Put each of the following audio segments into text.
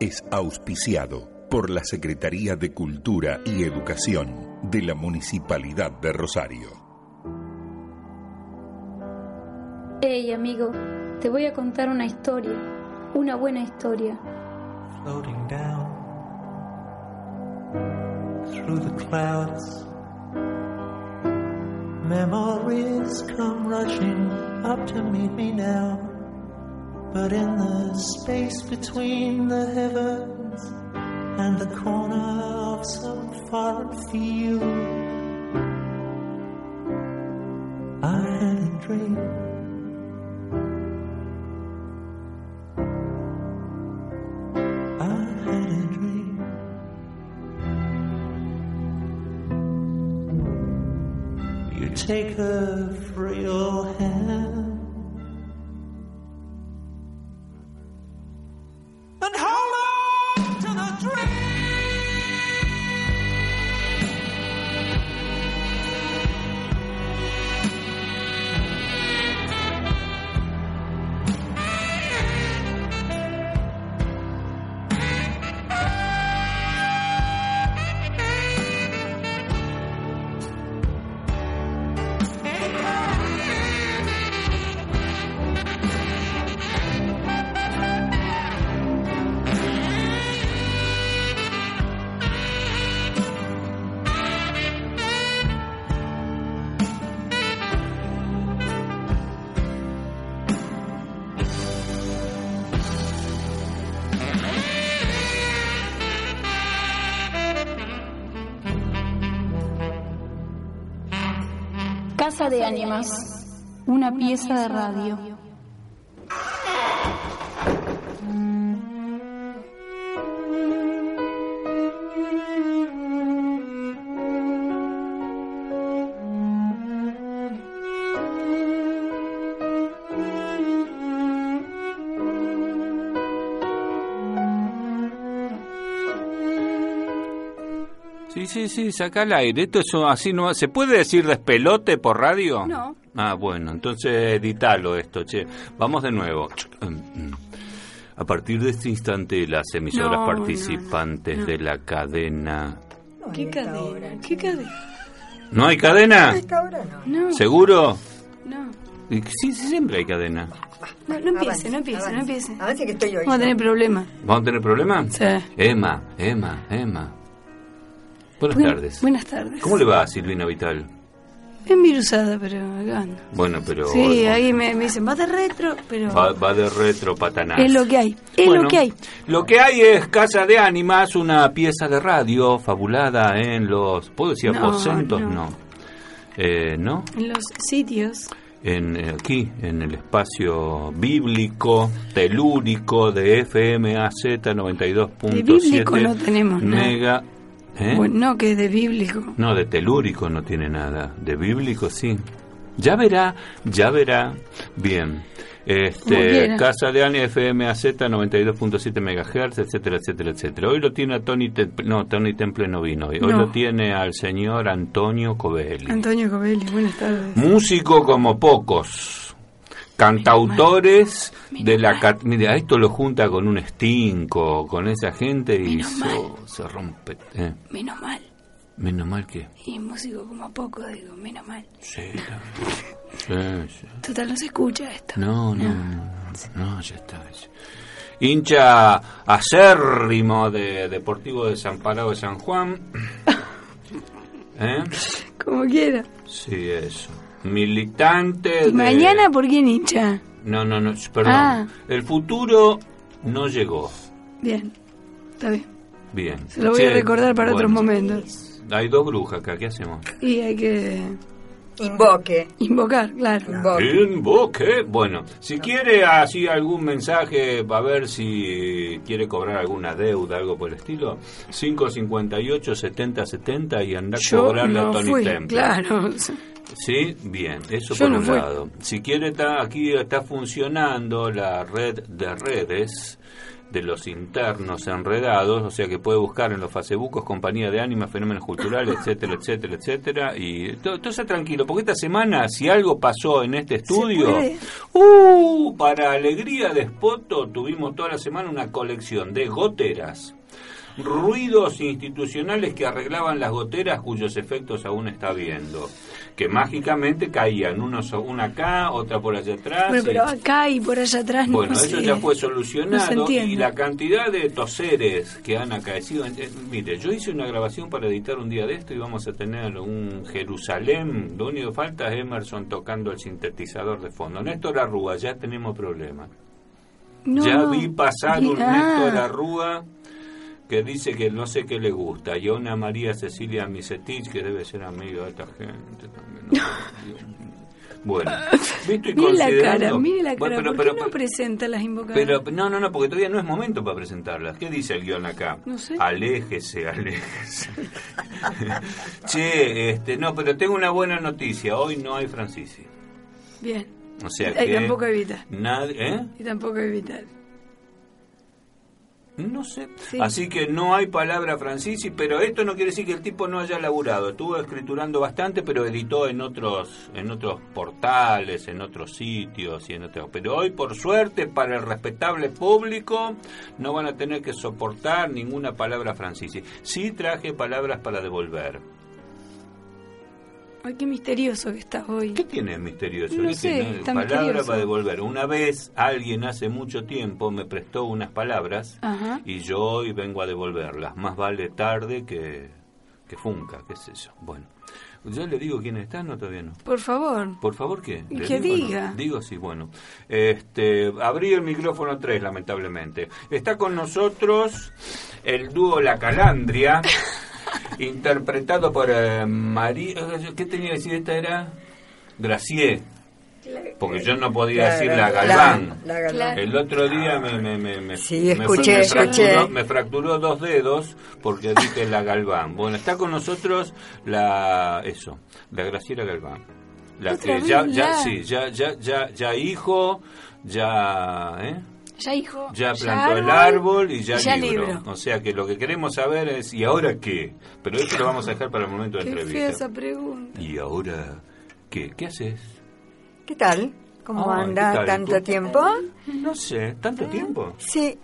es auspiciado por la Secretaría de Cultura y Educación de la Municipalidad de Rosario. Hey amigo, te voy a contar una historia, una buena historia. floating down through the clouds. Memories come rushing up to meet me now. But in the space between the heavens and the corner of some foreign field, I had a dream. Take her frail hand de Ánimas, una pieza de radio. Sí, sí, saca al aire. Esto es así, no ¿Se puede decir despelote por radio? No. Ah, bueno, entonces editalo esto, che. Vamos de nuevo. A partir de este instante, las emisoras No, no, no, participantes no. de la cadena... ¿Qué cadena? ¿Qué cadena? ¿No hay cadena? No, ¿Seguro? no. Sí, sí, siempre hay cadena. No, no empiece, no empiece, no empiece. Avance que estoy Vamos a tener problemas. ¿Vamos a tener problemas? Sí. Emma, Emma, Emma. Buenas Buen- tardes. Buenas tardes. ¿Cómo le va a Silvina Vital? Envirusada, pero acá ando. Bueno, pero... Sí, ahí me, me dicen, va de retro, pero Va, va de retro patanás. es lo que hay. Es Bueno, lo que hay. Lo que hay es Casa de Ánimas, una pieza de radio fabulada en los... ¿Puedo decir aposentos? no. No. Eh, ¿No? En los sitios. En, eh, aquí, en el espacio bíblico, telúrico de FMAZ 92.7 De bíblico no tenemos mega... ¿eh? Bueno, no, que es de bíblico. No, de telúrico no tiene nada. De bíblico sí. Ya verá, ya verá. Bien. Este. Casa de Ania FM AZ 92.7 MHz, etcétera, etcétera, etcétera. Hoy lo tiene a Tony Temple, no, Tony Temple no vino hoy. Hoy No. lo tiene al señor Antonio Covelli. Antonio Covelli, buenas tardes. Músico como pocos. Cantautores de la... cat- Mira, esto lo junta con un stinco, con esa gente y so- se rompe. eh. Menos mal. Menos mal que... Y músico como a poco, digo, menos mal. Sí, sí, sí. Total, no se escucha esto. No, no, no, no, ya está. Hincha acérrimo de Deportivo de San Parado de San Juan. ¿Eh? Como quiera. Sí, eso. Militante ¿Y de... mañana por quién hincha? No, no, no, perdón. Ah. El futuro no llegó. Bien, está bien. Bien. Se lo voy a recordar para otros momentos. Hay dos brujas acá, ¿qué hacemos? Y hay que Invoque. Invocar, claro. Invoque. Invoque. Bueno, si quiere así algún mensaje, a ver si quiere cobrar alguna deuda, algo por el estilo, 558 70 70 y anda a Yo cobrarle a no Tony fui, Temple. claro. Sí, bien, eso Yo por no un fui. lado. Si quiere, está, aquí está funcionando la red de redes de los internos enredados, o sea que puede buscar en los facebookos compañía de ánima, fenómenos culturales, etcétera, etcétera, etcétera, y todo, todo está tranquilo, porque esta semana si algo pasó en este estudio, uh, para alegría de Spoto tuvimos toda la semana una colección de goteras, ruidos institucionales que arreglaban las goteras cuyos efectos aún está viendo, que mágicamente caían, unos, una acá, otra por allá atrás. Bueno, pero acá y por allá atrás no bueno, eso ya fue solucionado y la cantidad de toseres que han acaecido. eh, mire, yo hice una grabación para editar un día de esto y vamos a tener un Jerusalén. Lo único que falta es Emerson tocando el sintetizador de fondo. Néstor Arrúa, ya tenemos problemas. No, ya vi pasar un mirá. Néstor Arrúa que dice que no sé qué le gusta. Y a una María Cecilia Misetich que debe ser amiga de esta gente también. ¿no? Bueno, visto y Mire la cara, mire la cara. Bueno, pero- ¿Por pero- qué no presenta las invocadas? pero no, no, no, porque todavía no es momento para presentarlas. ¿Qué dice el guion acá? No sé. Aléjese, aléjese. che, este, no, pero tengo una buena noticia. Hoy no hay Francisi. Bien. O sea y que... tampoco evitar. Nadie, ¿eh? Y tampoco evitar. No sé. Sí. Así que no hay palabra Francisi, pero esto no quiere decir que el tipo no haya laburado. Estuvo escriturando bastante, pero editó en otros en otros portales, en otros sitios y en otros. Pero hoy, por suerte, para el respetable público, no van a tener que soportar ninguna palabra Francisi. Sí traje palabras para devolver. Ay, qué misterioso que estás hoy. ¿Qué tiene de misterioso? No ¿Qué sé, tiene? está Palabra misterioso. para devolver. Una vez alguien hace mucho tiempo me prestó unas palabras Ajá. y yo hoy vengo a devolverlas. Más vale tarde que, que funca, qué sé yo. Bueno, ¿yo le digo quién está? No, todavía no. Por favor. Por favor, ¿qué? ¿Le Que digo no? diga. Digo sí, bueno. Este, abrí el micrófono 3, lamentablemente. Está con nosotros el dúo La Calandria, interpretado por eh, María... ¿Qué tenía que decir? Esta era Gracié. Porque yo no podía Claro, decir la Galván. la Galván. El otro día me, me, me, me- Sí, me escuché, me escuché. fracturó, me fracturó dos dedos porque dije la Galván. Bueno, está con nosotros la eso, la Graciela Galván. La que ya, ya, sí, ya, ya, ya, ya hijo, ya, ¿eh? Ya hijo. ya plantó el árbol y ya, libro. O sea que lo que queremos saber es ¿y ahora qué? Pero eso lo vamos a dejar para el momento de Qué fea entrevista. esa pregunta. ¿Y ahora qué? ¿Qué haces? ¿Qué tal? ¿Cómo anda tanto ¿Cómo- tiempo? No sé, ¿tanto tiempo? Sí,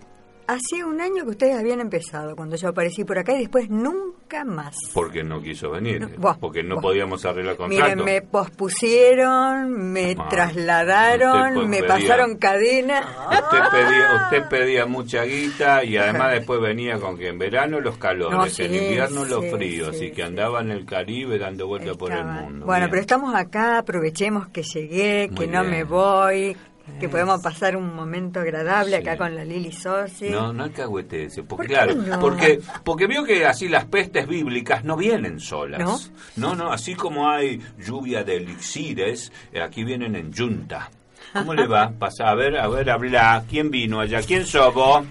hacía un año que ustedes habían empezado cuando yo aparecí por acá y después nunca más. Porque no quiso venir, No, buah, porque no podíamos arreglar contrato. Miren, me pospusieron, me Ah, trasladaron, usted me pedía- pasaron cadena. Usted pedía, usted pedía mucha guita y además después venía con que en verano los calores, No, sí, en invierno los fríos sí, y que andaba en el Caribe dando vuelta por el mundo. Bueno, Bien. pero estamos acá, aprovechemos que llegué, Muy que no bien. me voy, que podemos pasar un momento agradable Sí. acá con la Lili Sosi. No, no alcahuetece, porque ¿Por qué claro, no? porque porque vio que así las pestes bíblicas no vienen solas. ¿No? no, no, así como hay lluvia de elixires, eh, aquí vienen en yunta. ¿Cómo le va? Pasa, a ver, a ver, habla. ¿Quién vino allá? ¿Quién sos vos?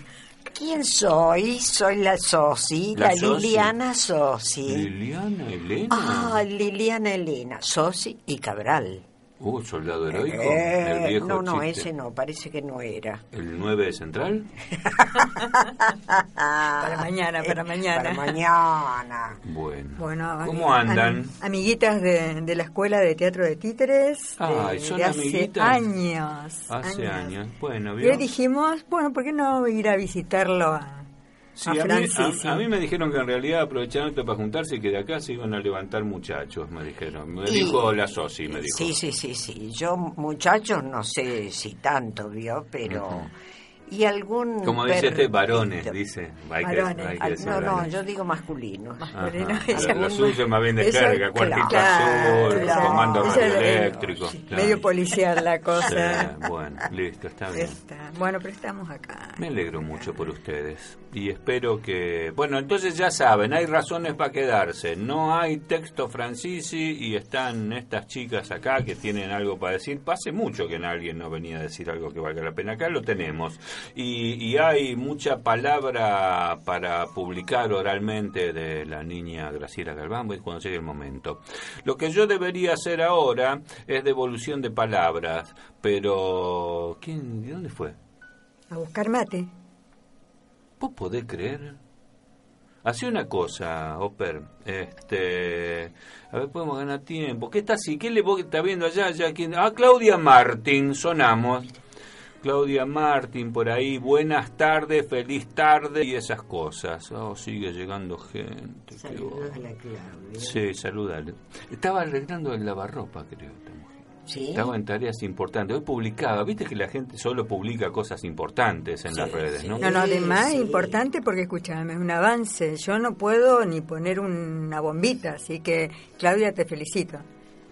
¿Quién soy? Soy la Sosi, La la, Sosi. Liliana Sosi. Liliana Elena. Ah, Liliana Elena, Sosi y Cabral. Uh, soldado heroico. Eh, el viejo no, no, chiste. ese no, parece que no era. ¿El 9 de Central? Para mañana, para mañana. Para mañana. Bueno. Bueno, ¿Cómo andan? am- amiguitas de, de la Escuela de Teatro de Títeres. Ay, de, ¿son de hace amiguitas? años. Hace años. Bueno, Y ¿vio? hoy dijimos, bueno, ¿por qué no ir a visitarlo a, Sí, a a, mí, Francis? a- a mí me dijeron que en realidad aprovecharon esto para juntarse y que de acá se iban a levantar muchachos, me dijeron. Me Y- dijo la Sosi, me dijo. Sí, sí, sí, sí. Yo, muchachos, no sé si tanto, ¿vio? Pero y algún Como dice este, varones, dice. Hay que- Varones. hay que decir no, no, varones. yo digo masculino. Ajá. Masculino. Lo- Lo suyo más bien de carga, cuartito claro, azul, claro. comando radioeléctrico. claro. Medio policial la cosa. Sí, bueno, listo, está bien. Está. Bueno, pero estamos acá. Me alegro mucho por ustedes y espero que... Bueno, entonces ya saben, hay razones para quedarse. No hay texto Francisi y están estas chicas acá que tienen algo para decir. Pase mucho que alguien no venía a decir algo que valga la pena. Acá lo tenemos. Y, y hay mucha palabra para publicar oralmente de la niña Graciela Galván pues, cuando llegue el momento. Lo que yo debería hacer ahora es devolución de palabras, pero... ¿quién, ¿De dónde fue? A buscar mate. ¿Vos podés creer? Hace una cosa, Oper. Este, a ver, podemos ganar tiempo. ¿Qué está así? ¿Qué le vos está viendo allá? allá ¿Quién? Ah, Claudia Martín, sonamos. Claudia Martín por ahí. Buenas tardes, feliz tarde y esas cosas. Oh, sigue llegando gente. qué Saludos a la Claudia. Sí, saludale. Estaba arreglando el lavarropa, creo. esta mujer. ¿Sí? Estaba en tareas importantes. Hoy publicaba. Viste que la gente solo publica cosas importantes en las redes, ¿no? No, no, además es importante porque, escúchame, es un avance. Yo no puedo ni poner una bombita, así que, Claudia, te felicito.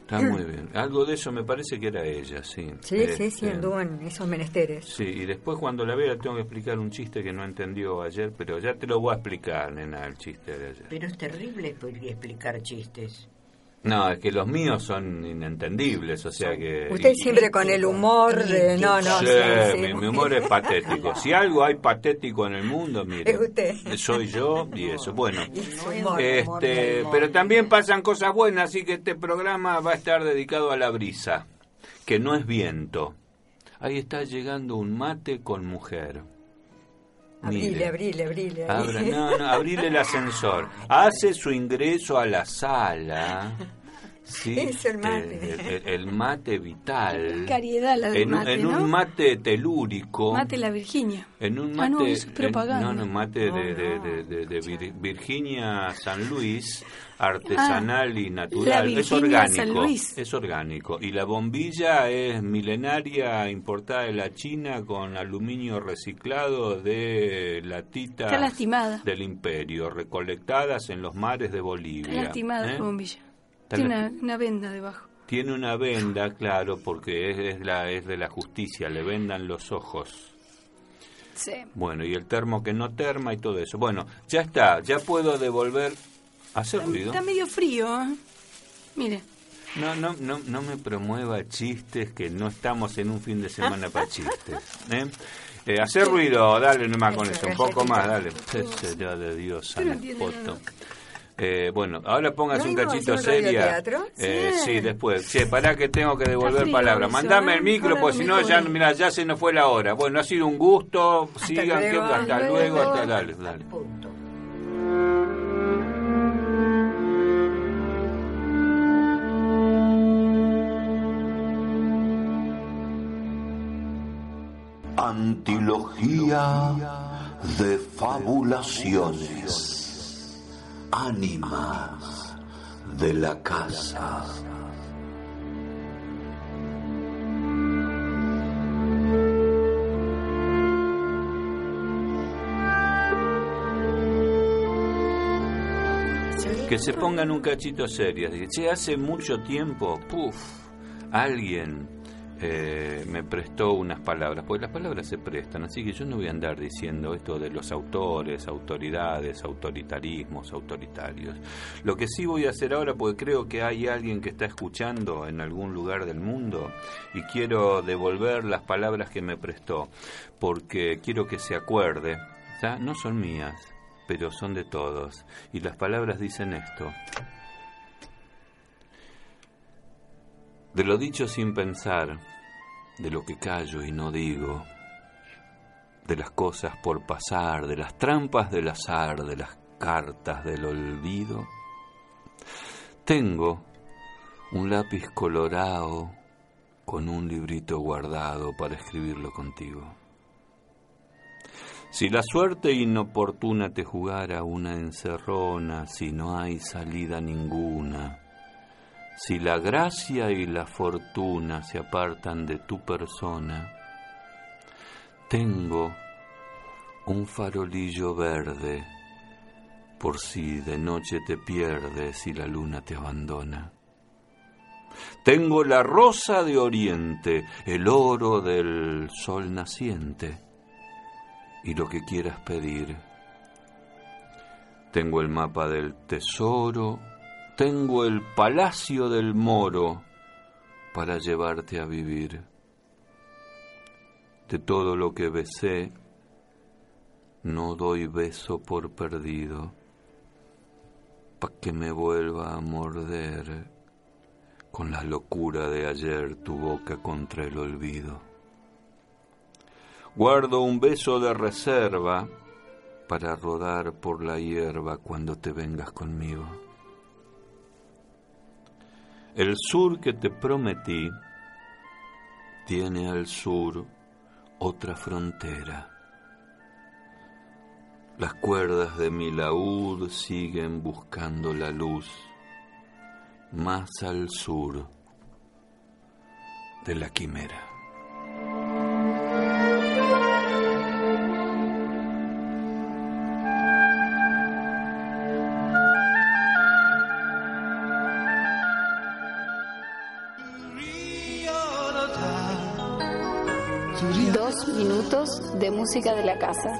Está muy bien. Algo de eso me parece que era ella, sí. Sí, sí, sí, Este, anduvo en esos menesteres. Sí, y después cuando la vea tengo que explicar un chiste que no entendió ayer, pero ya te lo voy a explicar, nena, el chiste de ayer. Pero es terrible expli- explicar chistes. No, es que los míos son inentendibles, o sea que... Usted siempre con el humor de... No, no, Sí, sí, sí. Mi, mi humor es patético. Si algo hay patético en el mundo, mire, Es usted. soy yo y eso. Bueno, Y su humor. este, pero también pasan cosas buenas, así que este programa va a estar dedicado a la brisa, que no es viento. Ahí está llegando un mate con mujer. Abrile, abrile, abrile. Abra- no, no, abrile el ascensor. Hace su ingreso a la sala. Sí, Es el mate. El, el- el mate vital. Cariedad la del en, un- mate, en ¿no? un mate telúrico. Mate la Virginia. En un Ah, mate. no, eso es en- propaganda. no, no, mate de, de- de- de- de Vir- Virginia San Luis, artesanal y natural. la es orgánico. San Luis. Es orgánico. Y la bombilla es milenaria, importada de la China con aluminio reciclado de latitas Está lastimada. del imperio, recolectadas en los mares de Bolivia. Está lastimada ¿eh? la bombilla. Está Tiene una, una venda debajo. Tiene una venda, claro, porque es, es la, es de la justicia, le vendan los ojos. Sí. Bueno, y el termo que no terma y todo eso. Bueno, ya está, ya puedo devolver. ¿Hace ruido? Está medio frío. ¿eh? Mire. No, no, no, no me promueva chistes que no estamos en un fin de semana para chistes. ¿eh? Eh, hacer ruido, dale nomás con eso, un poco más, dale. De Dios, San. Eh, bueno, ahora póngase ¿No un cachito hacer un seria. Eh, Sí. sí, después. Che, pará que tengo que devolver palabras. Mandame ¿eh? el micro, Ahora pues si no, ya, mira, ya se nos fue la hora. Bueno, ha sido un gusto. Sigan, luego, que- hasta hasta luego, luego. hasta dale, dale. Punto. Antilogía de fabulaciones. Ánimas de la casa. Que se pongan un cachito serio. Dice, Che, hace mucho tiempo, puf, alguien eh, me prestó unas palabras, porque las palabras se prestan, así que yo no voy a andar diciendo esto de los autores, autoridades, autoritarismos, autoritarios. Lo que sí voy a hacer ahora, porque creo que hay alguien que está escuchando en algún lugar del mundo y quiero devolver las palabras que me prestó, porque quiero que se acuerde, ¿ya? no son mías, pero son de todos. Y las palabras dicen esto. De lo dicho sin pensar, de lo que callo y no digo, de las cosas por pasar, de las trampas del azar, de las cartas del olvido, tengo un lápiz colorado con un librito guardado para escribirlo contigo. Si la suerte inoportuna te jugara una encerrona, si no hay salida ninguna, si la gracia y la fortuna se apartan de tu persona, tengo un farolillo verde por si de noche te pierdes y la luna te abandona. Tengo la rosa de oriente, el oro del sol naciente y lo que quieras pedir. Tengo el mapa del tesoro, tengo el palacio del moro para llevarte a vivir. De todo lo que besé, no doy beso por perdido, pa' que me vuelva a morder con la locura de ayer tu boca contra el olvido. Guardo un beso de reserva para rodar por la hierba cuando te vengas conmigo. El sur que te prometí tiene al sur otra frontera. Las cuerdas de mi laúd siguen buscando la luz más al sur de la quimera. De música de la casa.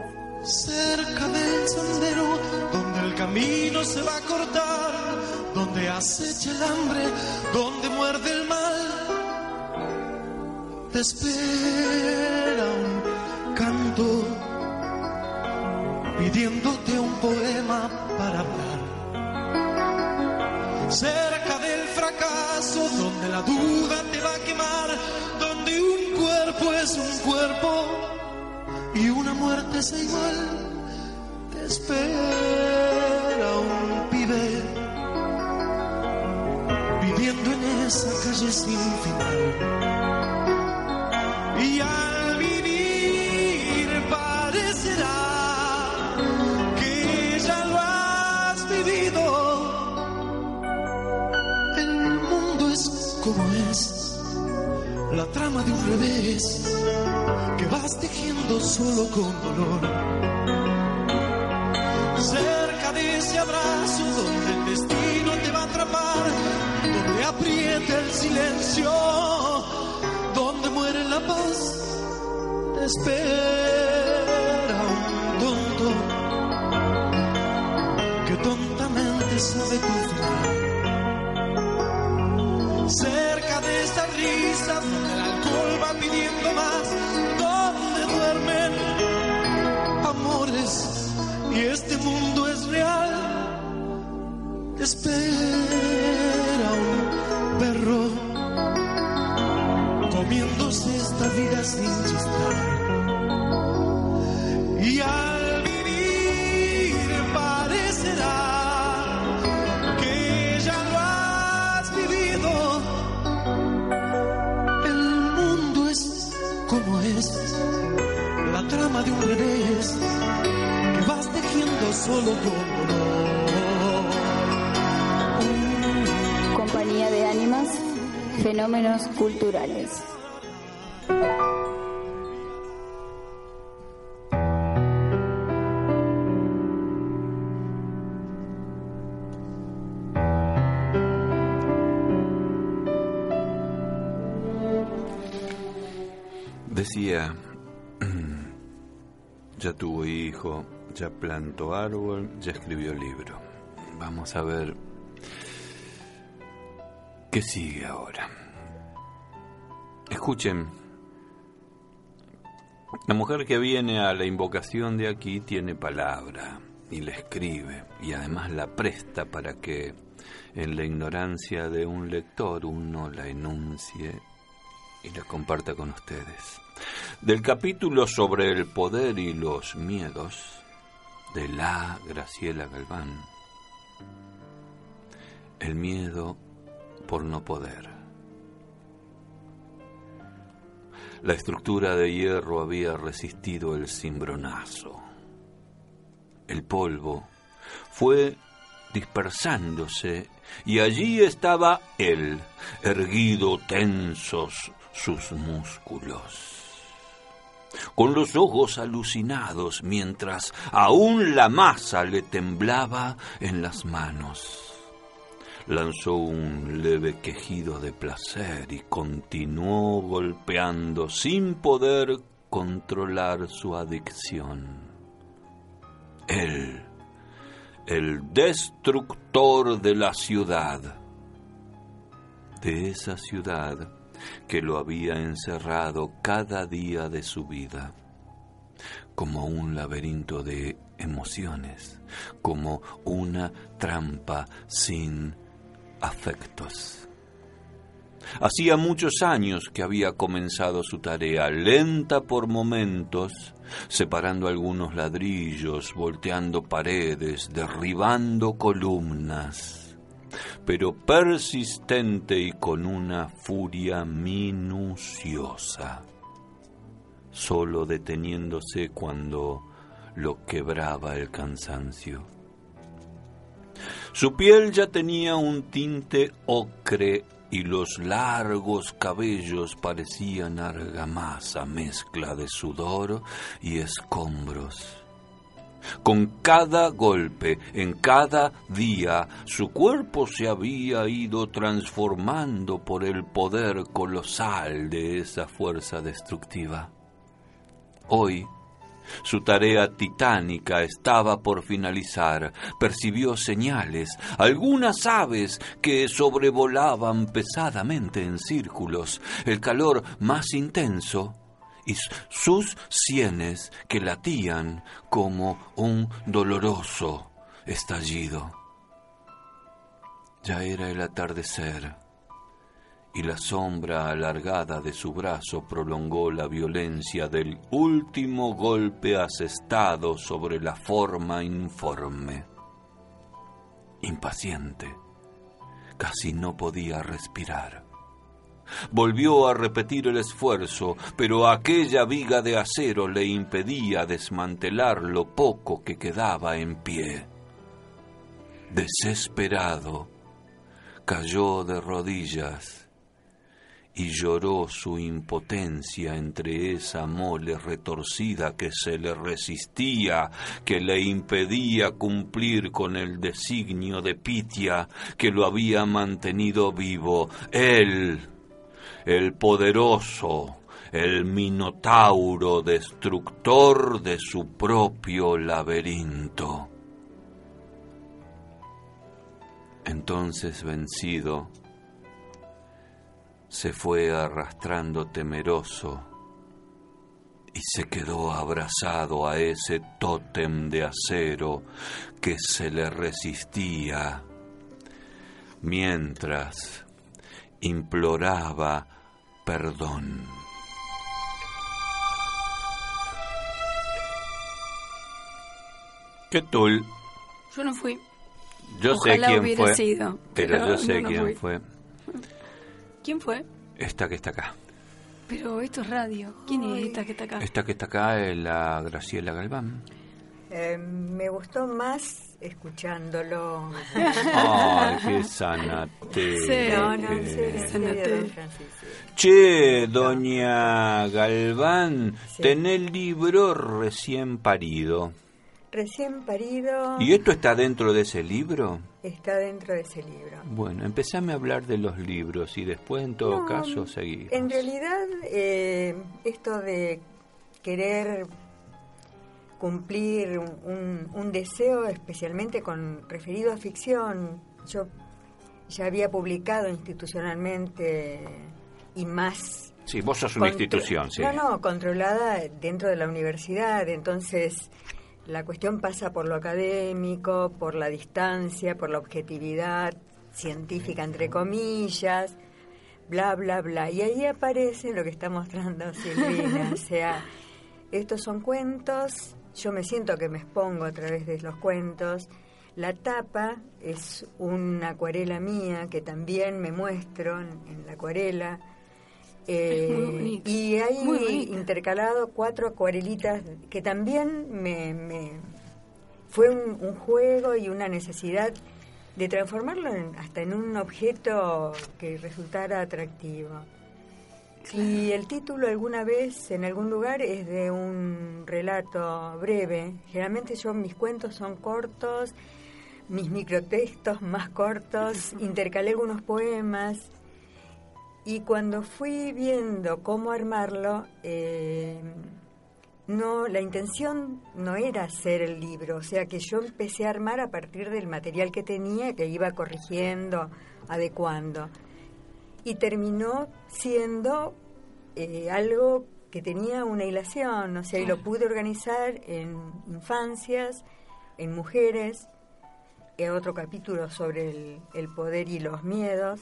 Cerca del sendero donde el camino se va a cortar, donde acecha el hambre, donde muerde el mal, te espera un canto pidiéndote un poema para hablar. Cerca del fracaso, donde la duda te va a quemar, donde un cuerpo es un cuerpo es igual, te espera un pibe viviendo en esa calle sin final. Y al vivir parecerá que ya lo has vivido. El mundo es como es, la trama de un revés que vas tejiendo solo con dolor. Cerca de ese abrazo donde el destino te va a atrapar, donde aprieta el silencio, donde muere la paz, espera un tonto que tontamente sabe tu final. Cerca de esta risa donde el alcohol va pidiendo más, donde duermen amores y este mundo es real. Espera un perro comiéndose esta vida sin chistar. Fenómenos culturales. Decía, ya tuvo hijo, ya plantó árbol, ya escribió libro. Vamos a ver qué sigue ahora. Escuchen, la mujer que viene a la invocación de aquí tiene palabra y la escribe y además la presta para que en la ignorancia de un lector uno la enuncie y la comparta con ustedes. Del capítulo sobre el poder y los miedos de la Graciela Galván. El miedo por no poder. La estructura de hierro había resistido el cimbronazo. El polvo fue dispersándose y allí estaba él, erguido tensos sus músculos. con los ojos alucinados, mientras aún la masa le temblaba en las manos. Lanzó un leve quejido de placer y continuó golpeando sin poder controlar su adicción. Él, el destructor de la ciudad, de esa ciudad que lo había encerrado cada día de su vida, como un laberinto de emociones, como una trampa sin afectos. Hacía muchos años que había comenzado su tarea, lenta por momentos, separando algunos ladrillos, volteando paredes, derribando columnas, pero persistente y con una furia minuciosa, solo deteniéndose cuando lo quebraba el cansancio. Su piel ya tenía un tinte ocre y los largos cabellos parecían argamasa, mezcla de sudor y escombros. Con cada golpe, en cada día, su cuerpo se había ido transformando por el poder colosal de esa fuerza destructiva. Hoy, su tarea titánica estaba por finalizar. Percibió señales, algunas aves que sobrevolaban pesadamente en círculos, el calor más intenso y sus sienes que latían como un doloroso estallido. Ya era el atardecer y la sombra alargada de su brazo prolongó la violencia del último golpe asestado sobre la forma informe. Impaciente, casi no podía respirar. Volvió a repetir el esfuerzo, pero aquella viga de acero le impedía desmantelar lo poco que quedaba en pie. Desesperado, cayó de rodillas y lloró su impotencia entre esa mole retorcida que se le resistía, que le impedía cumplir con el designio de Pitia que lo había mantenido vivo. Él, el poderoso, el minotauro destructor de su propio laberinto. Entonces vencido, se fue arrastrando temeroso y se quedó abrazado a ese tótem de acero que se le resistía mientras imploraba perdón. ¿Qué tal? Yo no fui. Yo sé Ojalá quién hubiera fue, sido, pero, pero yo sé no quién fui. fue. ¿Quién fue? Esta que está acá. Pero esto es radio. ¿Quién es esta que está acá? Esta que está acá es la Graciela Galván. Eh, me gustó más escuchándolo. Ay, qué sanate. Sí. No, no, serio, en serio, Sanate. Che, doña Galván, Sí. tenés el libro recién parido. Recién parido ¿Y esto está dentro de ese libro? está dentro de ese libro. Bueno, empezame a hablar de los libros y después, en todo No, caso, seguimos. En realidad, eh, esto de querer cumplir un, un- deseo especialmente con referido a ficción, yo ya había publicado institucionalmente y más Sí, vos sos una institución, sí. No, no, controlada dentro de la universidad. Entonces, la cuestión pasa por lo académico, por la distancia, por la objetividad científica, entre comillas, bla, bla, bla. Y ahí aparece lo que está mostrando Silvina. o sea, estos son cuentos, yo me siento que me expongo a través de los cuentos. La tapa es una acuarela mía que también me muestro en, en la acuarela. Eh, muy bonito, y hay muy intercalado cuatro acuarelitas que también me, me- fue un, un juego y una necesidad de transformarlo en- hasta en un objeto que resultara atractivo. Y el título alguna vez en algún lugar es de un relato breve. Generalmente yo mis cuentos son cortos, mis microtextos más cortos, intercalé algunos poemas. Y cuando fui viendo cómo armarlo, eh, no, la intención no era hacer el libro, o sea que yo empecé a armar a partir del material que tenía, que iba corrigiendo, adecuando. Y terminó siendo eh, algo que tenía una hilación, o sea, y lo pude organizar en infancias, en mujeres, otro capítulo sobre el, el poder y los miedos,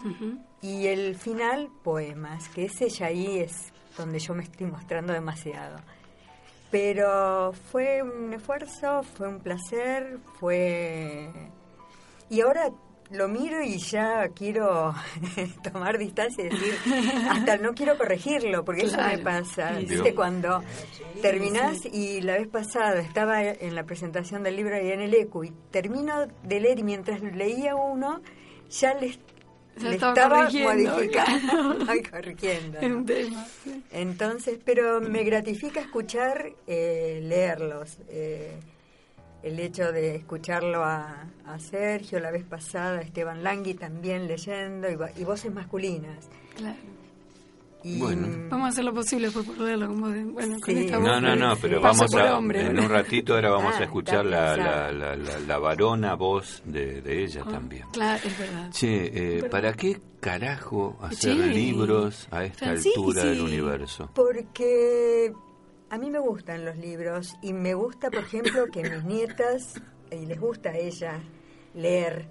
y el final, poemas, que ese ya ahí es donde yo me estoy mostrando demasiado. Pero fue un esfuerzo, fue un placer, fue... Y ahora lo miro y ya quiero tomar distancia y decir, hasta no quiero corregirlo, porque eso me pasa. ¿Viste? Cuando terminás y la vez pasada estaba en la presentación del libro ahí en el ECU y termino de leer y mientras leía uno, ya les le estaba, modificando, corrigiendo. Entonces, pero me gratifica escuchar, eh, leerlos. Eh, el hecho de escucharlo a, a, Sergio la vez pasada, Esteban Langui también leyendo y, voces masculinas. Claro. bueno. Vamos a hacer lo posible por leerlo como bueno, con esta No, no, no, pero vamos a en un ratito ahora vamos a ah, escuchar la, la, la, la, varona voz de, de ella ah, también. Claro, es verdad. Che, eh, ¿para qué carajo hacer libros a esta altura del universo? Porque a mí me gustan los libros y me gusta, por ejemplo, que mis nietas, y les gusta a ellas leer,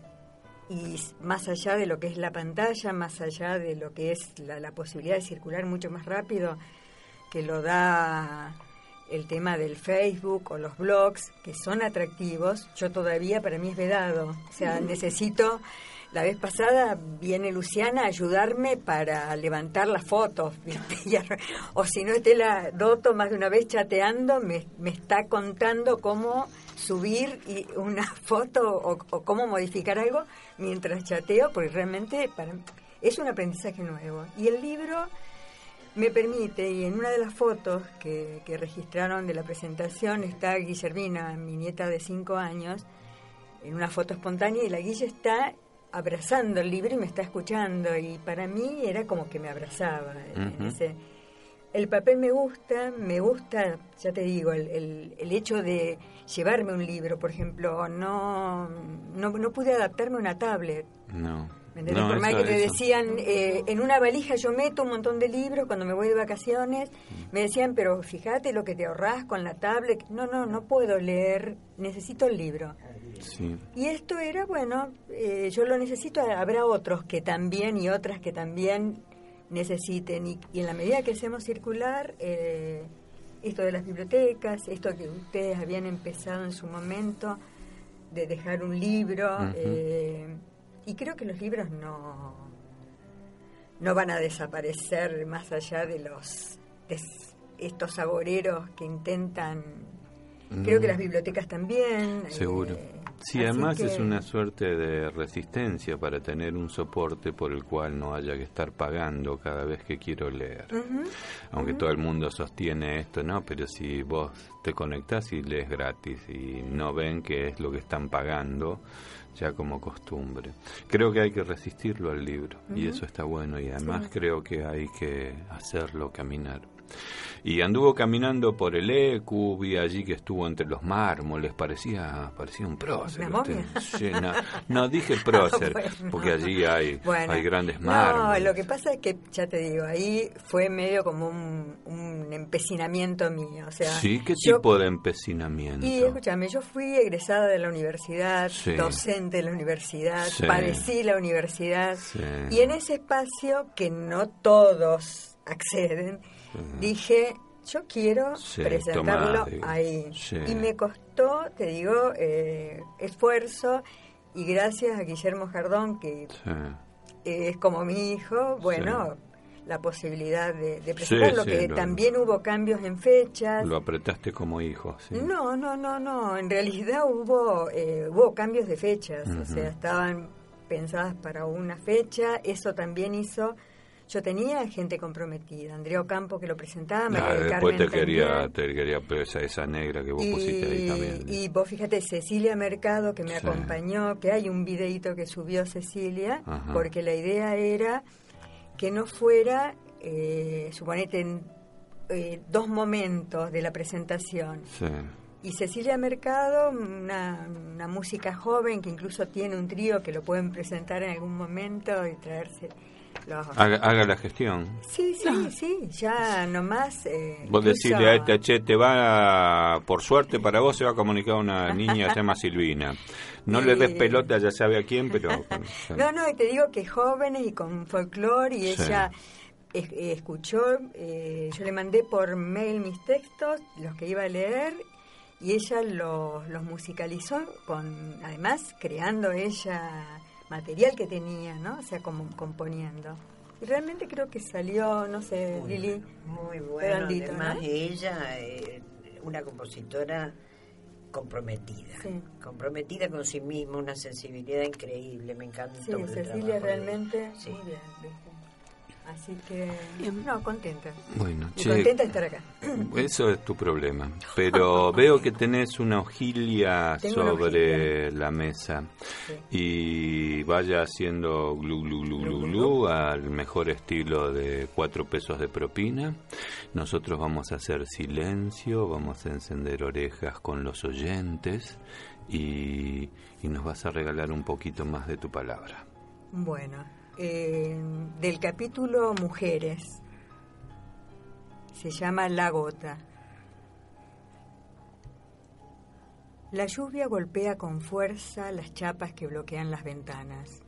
y más allá de lo que es la pantalla, más allá de lo que es la, posibilidad de circular mucho más rápido, que lo da el tema del Facebook o los blogs, que son atractivos, yo todavía para mí es vedado. O sea, necesito la vez pasada viene Luciana a ayudarme para levantar las fotos, o si no esté la Doto más de una vez chateando, me, me está contando cómo subir una foto o, cómo modificar algo mientras chateo, porque realmente para, es un aprendizaje nuevo. Y el libro me permite, y en una de las fotos que, que registraron de la presentación está Guillermina, mi nieta de 5 años, en una foto espontánea, y la Guille está abrazando el libro y me está escuchando y para mí era como que me abrazaba. el papel me gusta, me gusta, ya te digo, el, el, hecho de llevarme un libro, por ejemplo, no, no, no pude adaptarme a una tablet. No. ¿Me Por más que te decían, eh, en una valija yo meto un montón de libros cuando me voy de vacaciones, me decían, pero fíjate lo que te ahorras con la tablet. No, no, no puedo leer, necesito el libro. Y esto era, bueno, eh, yo lo necesito, habrá otros que también y otras que también necesiten. Y, en la medida que hacemos circular, eh, esto de las bibliotecas, esto que ustedes habían empezado en su momento, de dejar un libro, eh, y creo que los libros no, no van a desaparecer más allá de los de estos saboreros que intentan creo que las bibliotecas también seguro. Sí, además es una suerte de resistencia para tener un soporte por el cual no haya que estar pagando cada vez que quiero leer. Aunque todo el mundo sostiene esto, no, pero si vos te conectás y lees gratis y no ven que es lo que están pagando, ya como costumbre. Creo que hay que resistirlo al libro y eso está bueno y además creo que hay que hacerlo caminar. Y anduvo caminando por el ECU, vi allí que estuvo entre los mármoles, parecía parecía un prócer. no, dije prócer, porque allí hay, hay grandes mármoles. No, lo que pasa es que, ya te digo, ahí fue medio como un, empecinamiento mío. O sea, sí, ¿qué tipo de empecinamiento? Y escúchame, yo fui egresada de la universidad, docente de la universidad, padecí la universidad, y en ese espacio que no todos acceden, dije, yo quiero presentarlo ahí. Y me costó, te digo, eh, esfuerzo y gracias a Guillermo Jardón, que es como mi hijo, bueno, la posibilidad de, presentarlo, que también hubo cambios en fechas. Lo apretaste como hijo, No, no, no, no, en realidad hubo, eh, hubo cambios de fechas, o sea, estaban pensadas para una fecha, eso también hizo yo tenía gente comprometida, Andrea Ocampo que lo presentaba, María ah, después te quería, te quería esa, esa negra que vos pusiste ahí también. Y vos fíjate, Cecilia Mercado que me acompañó, que hay un videito que subió Cecilia, porque la idea era que no fuera, eh, suponete, en eh, dos momentos de la presentación. Y Cecilia Mercado, una, una música joven que incluso tiene un trío que lo pueden presentar en algún momento y traerse Haga, la gestión. Sí, sí, sí, ya nomás. Eh, vos decirle a este, che, te va, por suerte para vos, se va a comunicar una niña se llama Silvina. No le des pelota, ya sabe a quién, pero. no, no, y te digo que jóvenes y con folclore, y ella escuchó, eh, yo le mandé por mail mis textos, los que iba a leer, y ella los, los musicalizó, con además creando ella material que tenía, ¿no? O sea, como componiendo. Y realmente creo que salió, no sé, Lili. Muy bueno. Además, ella, eh, una compositora comprometida, comprometida con sí misma, una sensibilidad increíble, me encanta. Sí, Cecilia realmente, sí. muy bien, Así que, no, contenta. Bueno, contenta de estar acá. Eso es tu problema. Pero veo que tenés una hojilla sobre la mesa. Y vaya haciendo glu, glu, glu, glu, glu, al mejor estilo de cuatro pesos de propina. Nosotros vamos a hacer silencio, vamos a encender orejas con los oyentes y, y nos vas a regalar un poquito más de tu palabra. Bueno. Eh, del capítulo Mujeres. Se llama La Gota. La lluvia golpea con fuerza las chapas que bloquean las ventanas,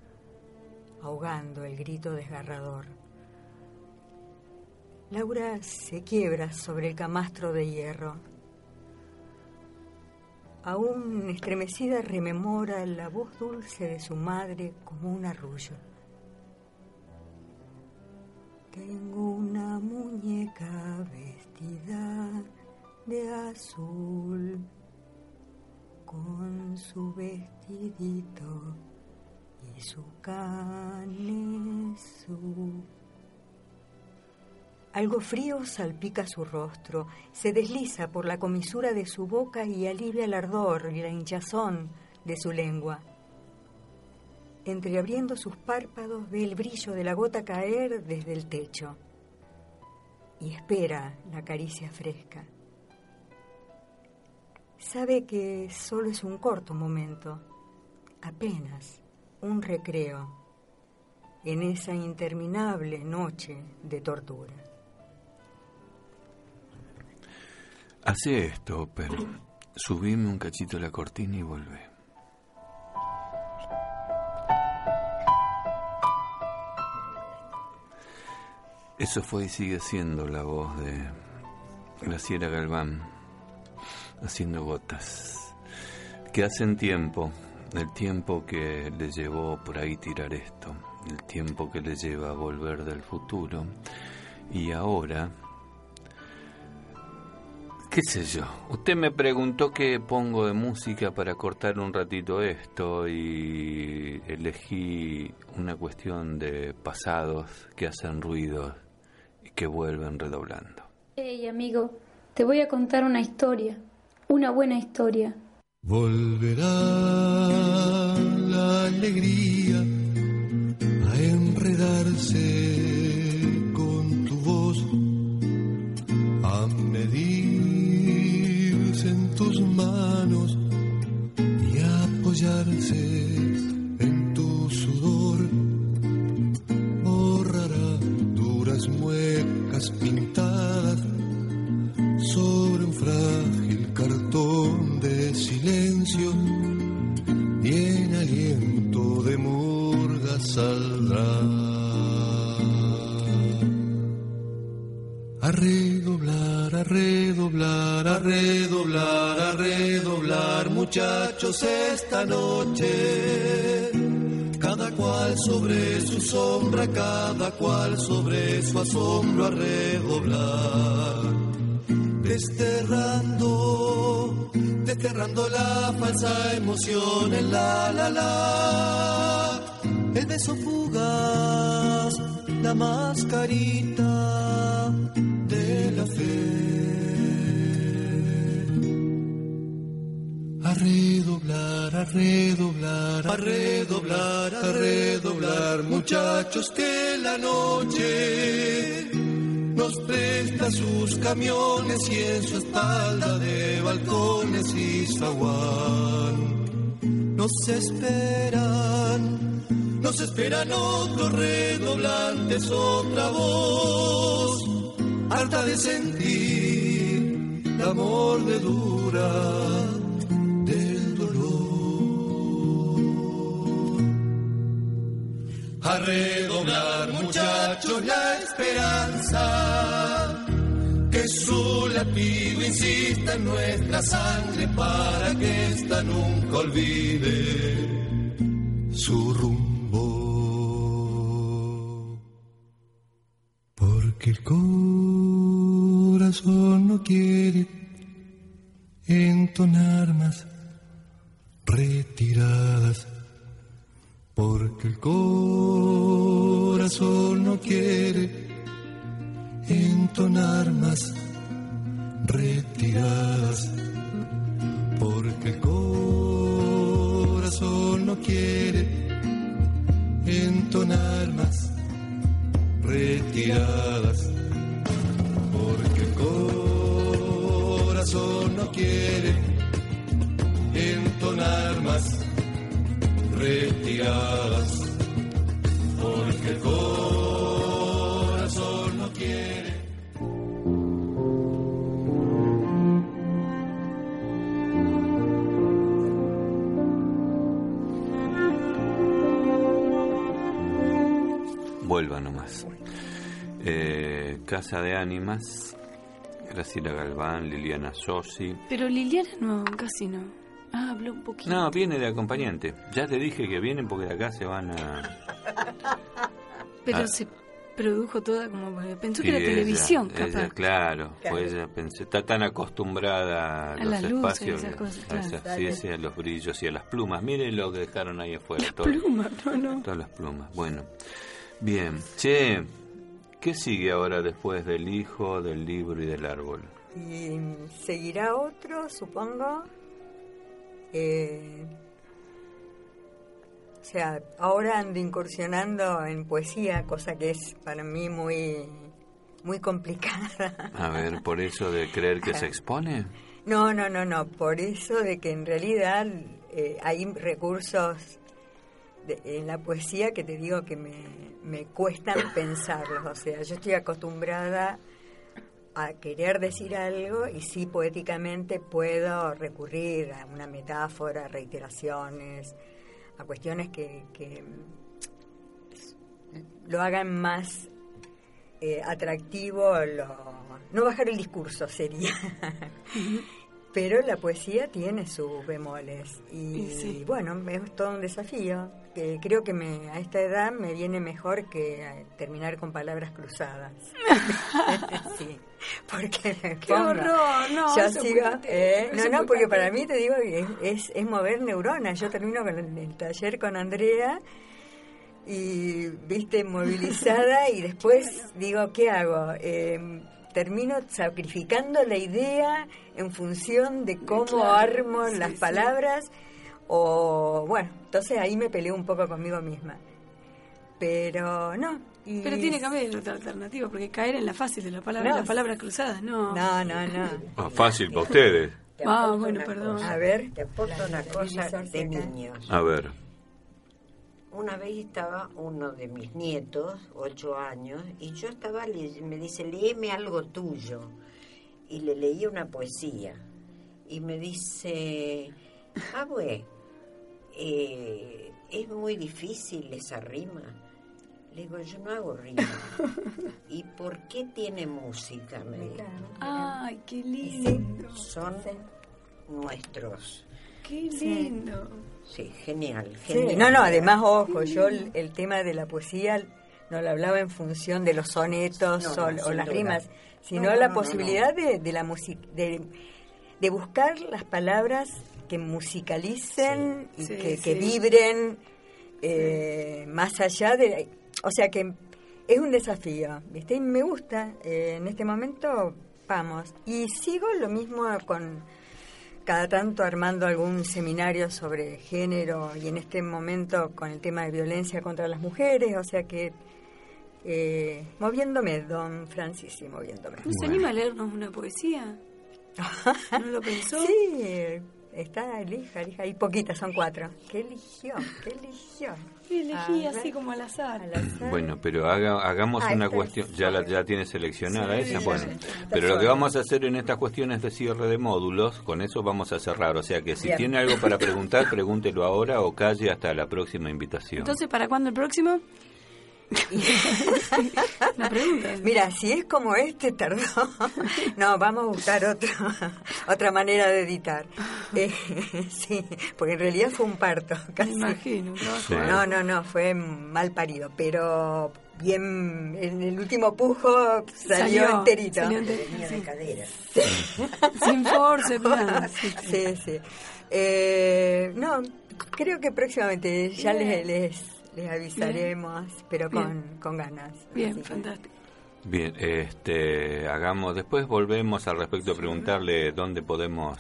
ahogando el grito desgarrador. Laura se quiebra sobre el camastro de hierro. Aún estremecida rememora la voz dulce de su madre como un arrullo. Tengo una muñeca vestida de azul con su vestidito y su canesú. Algo frío salpica su rostro, se desliza por la comisura de su boca y alivia el ardor y la hinchazón de su lengua. Entreabriendo sus párpados ve el brillo de la gota caer desde el techo y espera la caricia fresca. Sabe que solo es un corto momento, apenas un recreo en esa interminable noche de tortura. Hace esto, pero subime un cachito la cortina y vuelve. Eso fue y sigue siendo la voz de Graciela Galván, haciendo gotas, que hacen tiempo, el tiempo que le llevó por ahí tirar esto, el tiempo que le lleva a volver del futuro, y ahora, qué sé yo, usted me preguntó qué pongo de música para cortar un ratito esto y elegí una cuestión de pasados que hacen ruidos que vuelven redoblando. Hey amigo, te voy a contar una historia, una buena historia. Volverá la alegría a enredarse con tu voz, a medirse en tus manos y apoyarse pintadas sobre un frágil cartón de silencio y en aliento de murga saldrá. A redoblar, a redoblar, a redoblar, a redoblar, muchachos, esta noche sobre su sombra, cada cual sobre su asombro a redoblar, desterrando, desterrando la falsa emoción en la la la, el beso fugaz la mascarita de la fe. A redoblar, a redoblar, a redoblar, a redoblar, muchachos que la noche nos presta sus camiones y en su espalda de balcones y zaguán nos esperan, nos esperan otros redoblantes, otra voz, harta de sentir mordedura del Redoblar, muchachos, la esperanza que su latido insista en nuestra sangre para que esta nunca olvide su rumbo. Porque el corazón no quiere entonar más retiradas. Porque el corazón no quiere entonar más retiradas, porque el corazón no quiere entonar más retiradas, porque el corazón no quiere entonar más retiradas, porque el corazón no quiere. Vuelva nomás. Eh, Casa de Ánimas, Graciela Galván, Liliana Sosi. Pero Liliana no, casi no. Ah, habló un poquito. No, viene de acompañante. Ya te dije que vienen porque de acá se van a... Pero Ah. se produjo toda como... Pensó Sí, que era ella- televisión, ella, capaz. claro, pues ella pensé, está tan acostumbrada a, A los las espacios, esas cosas, a, claro. esas- sí, sí, a los brillos y a las plumas. Miren lo que dejaron ahí afuera. todo- Pluma, no, no. Todas las plumas. Bueno, bien. Che, ¿qué sigue ahora después del hijo, del libro y del árbol? Y seguirá otro, supongo. Eh, o sea, ahora ando incursionando en poesía, cosa que es para mí muy, muy complicada. A ver, por eso de creer que se expone. No, no, no, no, por eso de que en realidad eh, hay recursos de- en la poesía que te digo que me, me cuestan pensarlos. O sea, yo estoy acostumbrada a querer decir algo y sí poéticamente puedo recurrir a una metáfora, reiteraciones, a cuestiones que, que lo hagan más eh, atractivo, lo- no bajar el discurso sería. Pero la poesía tiene sus bemoles y, bueno, es todo un desafío. que creo que me, a esta edad me viene mejor que eh, terminar con palabras cruzadas. sí, porque me ¡Qué pongo- horror! No, yo sigo, eh, no, no, porque para mí te digo que es, es, es mover neuronas. Yo termino con el, el taller con Andrea y, viste, movilizada y después digo, ¿qué hago? Eh, termino sacrificando la idea en función de cómo Claro, armo sí, las sí. palabras o, bueno, entonces ahí me peleo un poco conmigo misma. Pero no. y- Pero tiene que haber otra alternativa, porque caer en la fácil de la palabra, No. las palabras cruzadas, no. No, no, no. Ah, fácil para ustedes. Te Ah, bueno, perdón. cosa. A ver. Te aporto una cosa de niños. A ver. Una vez estaba uno de mis nietos, ocho años, y yo estaba, le- me dice, léeme algo tuyo. Y le leí una poesía. Y me dice, ah, bueno, eh, es muy difícil esa rima. Le digo, yo no hago rima. ¿Y por qué tiene música? Me dijo. Ay, qué lindo. Son nuestros. Qué lindo. Sí, genial, Sí, genial. no, no, además, ojo, yo el, el tema de la poesía no lo hablaba en función de los sonetos No, o, no, o sin las duda. rimas, sino No, no, la no, no, posibilidad de, de la música, de, de buscar las palabras que musicalicen y Sí, que, sí. que vibren eh, más allá de... O sea, que, es un desafío, ¿viste? Y me gusta, eh, en este momento vamos. Y sigo lo mismo con cada tanto armando algún seminario sobre género y en este momento con el tema de violencia contra las mujeres, o sea que eh, moviéndome, don Francis, sí, moviéndome. ¿No se anima a leernos una poesía? ¿No lo pensó? Sí, está elija, elija, hay poquitas, son cuatro. ¿Qué eligió? ¿Qué eligió? elegí así como al azar. Bueno, pero haga, hagamos una cuestión, ya la ya tiene seleccionada esa, bueno, pero lo que vamos a hacer en estas cuestiones de cierre de módulos, con eso vamos a cerrar, o sea que si tiene algo para preguntar, pregúntelo ahora o calle hasta la próxima invitación. Entonces, ¿para cuándo el próximo? Mira, si es como este, tardó. No, vamos a buscar otro, otra manera de editar. Eh, sí, porque en realidad fue un parto. Casi. imagino. No, no, no, fue mal parido, pero bien, en el último pujo salió, enterito. Salió de cadera. Sin force, Sí, sí. Eh, no, creo que próximamente ya les, les les avisaremos, pero con, con ganas. Bien, fantástico. Bien, este, hagamos, después volvemos al respecto a preguntarle dónde podemos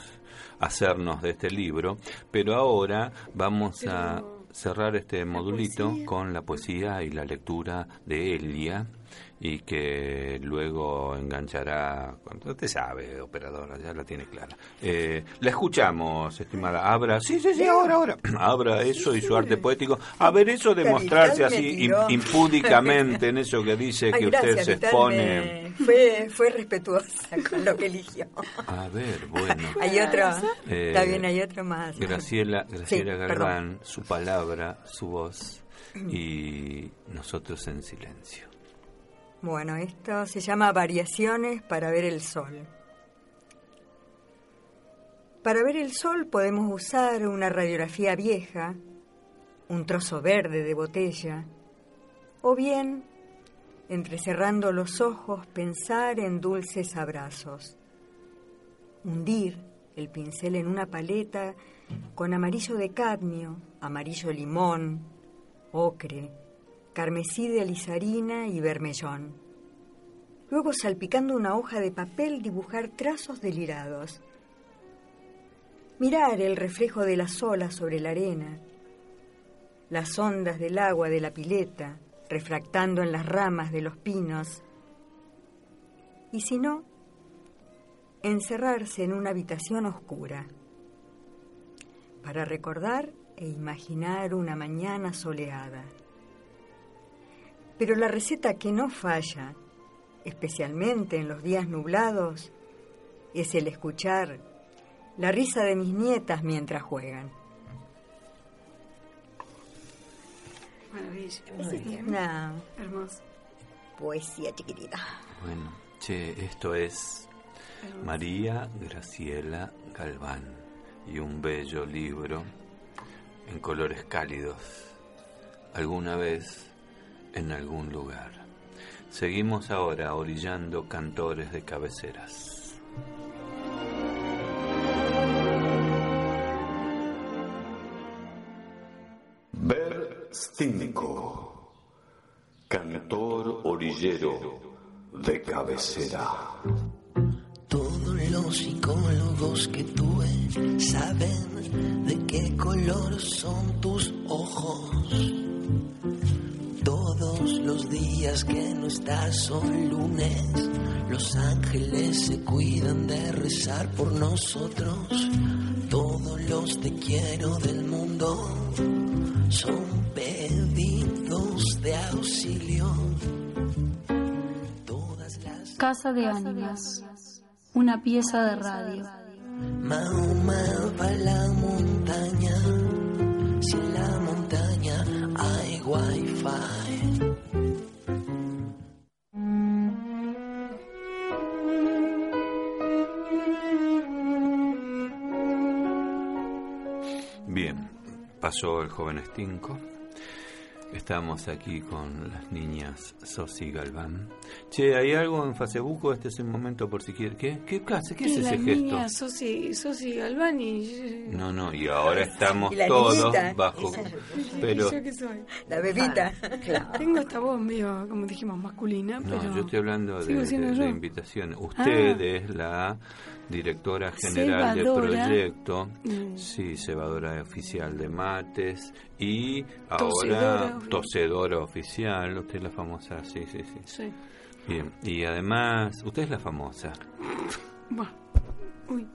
hacernos de este libro, pero ahora vamos a cerrar este modulito con la poesía y la lectura de Elia y que luego enganchará, cuando usted sabe, operadora, ya la tiene clara. Eh, la escuchamos, estimada. Abra, sí, sí, sí, ahora, ahora. Abra eso y su arte poético. A ver, eso de mostrarse así impúdicamente en eso que dice que usted se expone. Fue, fue respetuosa con lo que eligió. A ver, bueno. Hay otro, eh, está bien, hay otro más. Graciela, Graciela Galván, su palabra, su voz y nosotros en silencio. Bueno, esto se llama Variaciones para ver el sol. Para ver el sol podemos usar una radiografía vieja, un trozo verde de botella, o bien, entrecerrando los ojos, pensar en dulces abrazos. Hundir el pincel en una paleta con amarillo de cadmio, amarillo limón, ocre, carmesí de alizarina y vermellón. Luego, salpicando una hoja de papel, dibujar trazos delirados. Mirar el reflejo de las olas sobre la arena, las ondas del agua de la pileta refractando en las ramas de los pinos. Y si no, encerrarse en una habitación oscura para recordar e imaginar una mañana soleada. Pero la receta que no falla, especialmente en los días nublados, es el escuchar la risa de mis nietas mientras juegan. Maravilla. Hermoso. Poesía chiquitita. Bueno, che, esto es María Graciela Galván y un bello libro en colores cálidos. Alguna vez en algún lugar. Seguimos ahora orillando cantores de cabeceras. Ver Stinko, cantor orillero de cabecera. Todos los psicólogos que tuve saben de qué color son tus ojos días que no estás son lunes. Los ángeles se cuidan de rezar por nosotros. Todos los te quiero del mundo son pedidos de auxilio. Todas las Casa de Ánimas, una pieza de radio. Mahoma va a la montaña, si en la montaña hay wifi. Pasó el joven Stinko. Estamos aquí con las niñas Sosi Galván. Che, ¿hay algo en Facebook? Este es el momento por si quiere. ¿Qué? ¿Qué clase? ¿Qué es ese gesto? Niñas Sosi, Sosi Galván y... No, no, y ahora estamos todos bajo... Pero... ¿Yo qué soy? La bebita. Claro. Tengo esta voz medio, como dijimos, masculina, no, pero... yo estoy hablando de, de, invitaciones. Usted ah. es la directora general del proyecto, mm. sí, cebadora oficial de mates y ahora tosedora, oficial, usted es la famosa, sí, sí, sí. Bien, y además, usted es la famosa. Uy.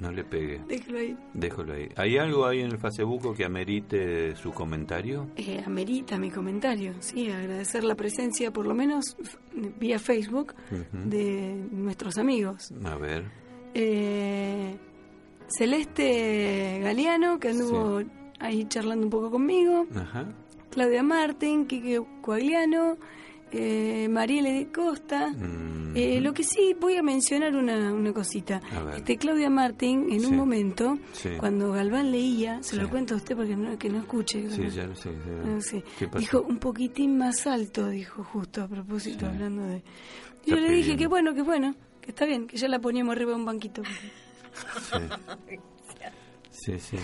No le pegue. Déjalo ahí. Déjalo ahí. ¿Hay algo ahí en el Facebook que amerite su comentario? Eh, amerita mi comentario, sí. Agradecer la presencia, por lo menos vía Facebook, de nuestros amigos. A ver. Eh, Celeste Galeano, que anduvo ahí charlando un poco conmigo. Ajá. Claudia Martín, Quique Coagliano eh, Marielle de Costa. Eh, lo que sí, voy a mencionar una, una cosita. Este Claudia Martín, en un momento, cuando Galván leía, se lo cuento a usted porque no, que no escuche. Ya sé. dijo un poquitín más alto, dijo justo a propósito, hablando de... Yo le dije que bueno, que bueno, que está bien, que ya la poníamos arriba de un banquito. Sí, sí.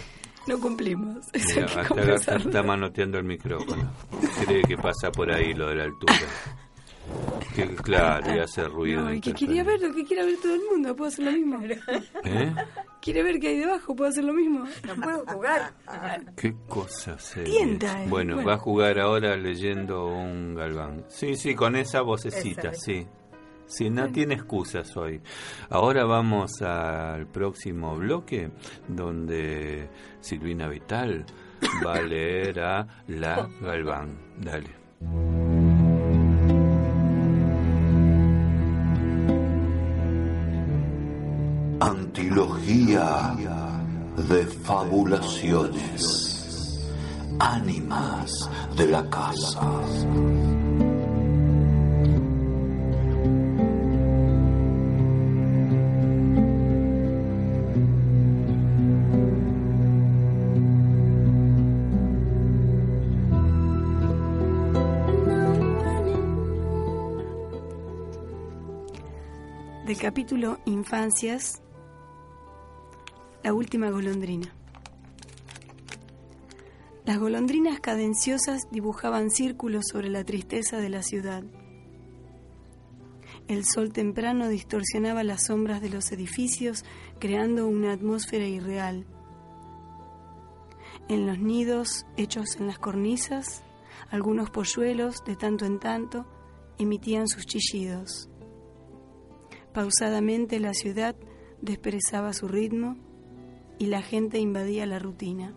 No cumplimos. hasta está manoteando el micrófono. Cree que pasa por ahí lo de la altura. Que, claro, y hace ruido. No, y que quería ver lo que quiera ver todo el mundo, puedo hacer lo mismo. ¿Eh? Quiere ver qué hay debajo, puedo hacer lo mismo. No puedo jugar. Qué cosa Tienta, eh. bueno, va a jugar ahora leyendo un galván. Sí, sí, con esa vocecita, sí. Sí, no tiene excusas hoy. Ahora vamos al próximo bloque donde Silvina Vital va a leer a La Galván. Dale. Antilogía de fabulaciones. Ánimas de la casa. Capítulo Infancias, la última golondrina. Las golondrinas cadenciosas dibujaban círculos sobre la tristeza de la ciudad. El sol temprano distorsionaba las sombras de los edificios, creando una atmósfera irreal. En los nidos hechos en las cornisas, algunos polluelos, de tanto en tanto, emitían sus chillidos. Pausadamente la ciudad desperezaba su ritmo y la gente invadía la rutina.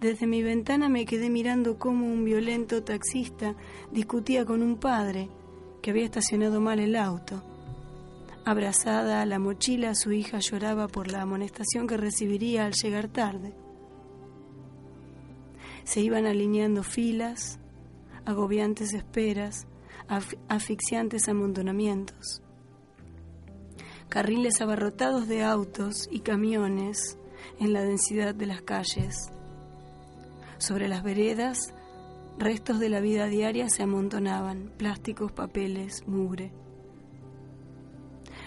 Desde mi ventana me quedé mirando cómo un violento taxista discutía con un padre que había estacionado mal el auto. Abrazada a la mochila, su hija lloraba por la amonestación que recibiría al llegar tarde. Se iban alineando filas, agobiantes esperas, asfixiantes amontonamientos. Carriles abarrotados de autos y camiones en la densidad de las calles. Sobre las veredas, restos de la vida diaria se amontonaban, plásticos, papeles, mugre.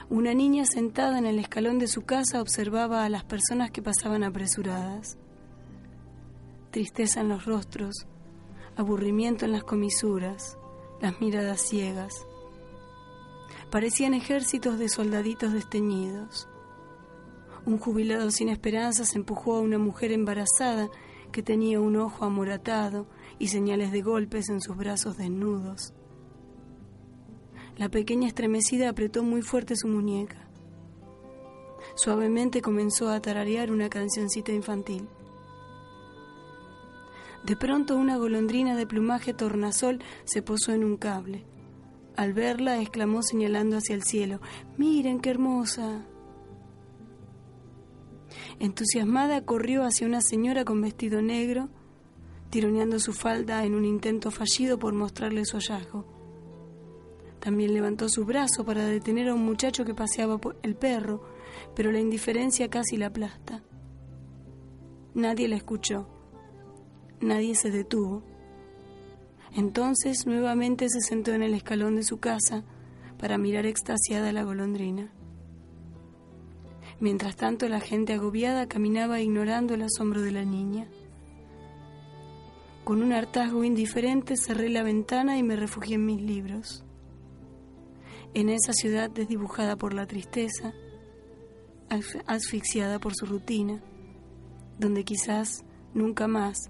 Una niña sentada en el escalón de su casa observaba a las personas que pasaban apresuradas. Tristeza en los rostros, aburrimiento en las comisuras, las miradas ciegas. Parecían ejércitos de soldaditos desteñidos. Un jubilado sin esperanzas empujó a una mujer embarazada que tenía un ojo amoratado y señales de golpes en sus brazos desnudos. La pequeña estremecida apretó muy fuerte su muñeca. Suavemente comenzó a tararear una cancioncita infantil. De pronto una golondrina de plumaje tornasol se posó en un cable. Al verla exclamó señalando hacia el cielo, Miren qué hermosa. Entusiasmada corrió hacia una señora con vestido negro, tironeando su falda en un intento fallido por mostrarle su hallazgo. También levantó su brazo para detener a un muchacho que paseaba el perro, pero la indiferencia casi la aplasta. Nadie la escuchó nadie se detuvo. Entonces nuevamente se sentó en el escalón de su casa para mirar extasiada la golondrina. Mientras tanto la gente agobiada caminaba ignorando el asombro de la niña. Con un hartazgo indiferente cerré la ventana y me refugié en mis libros. En esa ciudad desdibujada por la tristeza, asf- asfixiada por su rutina, donde quizás nunca más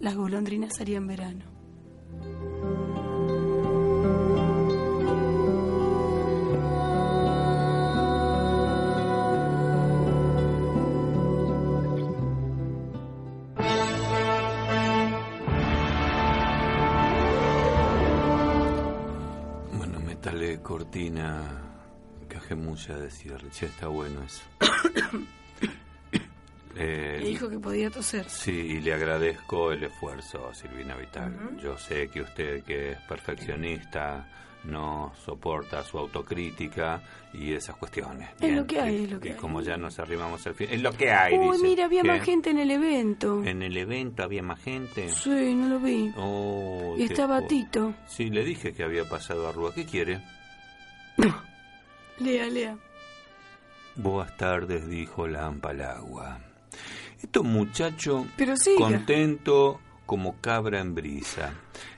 las golondrinas harían verano. Bueno, métale cortina, cajemulla de cierre. Ya está bueno eso. Eh, Le dijo que podía toser. Sí, y le agradezco el esfuerzo, Silvina Vital. Yo sé que usted, que es perfeccionista, no soporta su autocrítica y esas cuestiones. Es lo que hay, es lo que y hay. como ya nos arribamos al fin. Es lo que hay, Uy, dice. mira, había ¿Qué? más gente en el evento. En el evento había más gente. Sí, no lo vi. Oh, Y estaba Tito. Sí, le dije que había pasado a Rúa. ¿Qué quiere? Lea, lea. Buenas tardes, dijo la Ampalagua. Estos muchachos contento como cabra en brisa.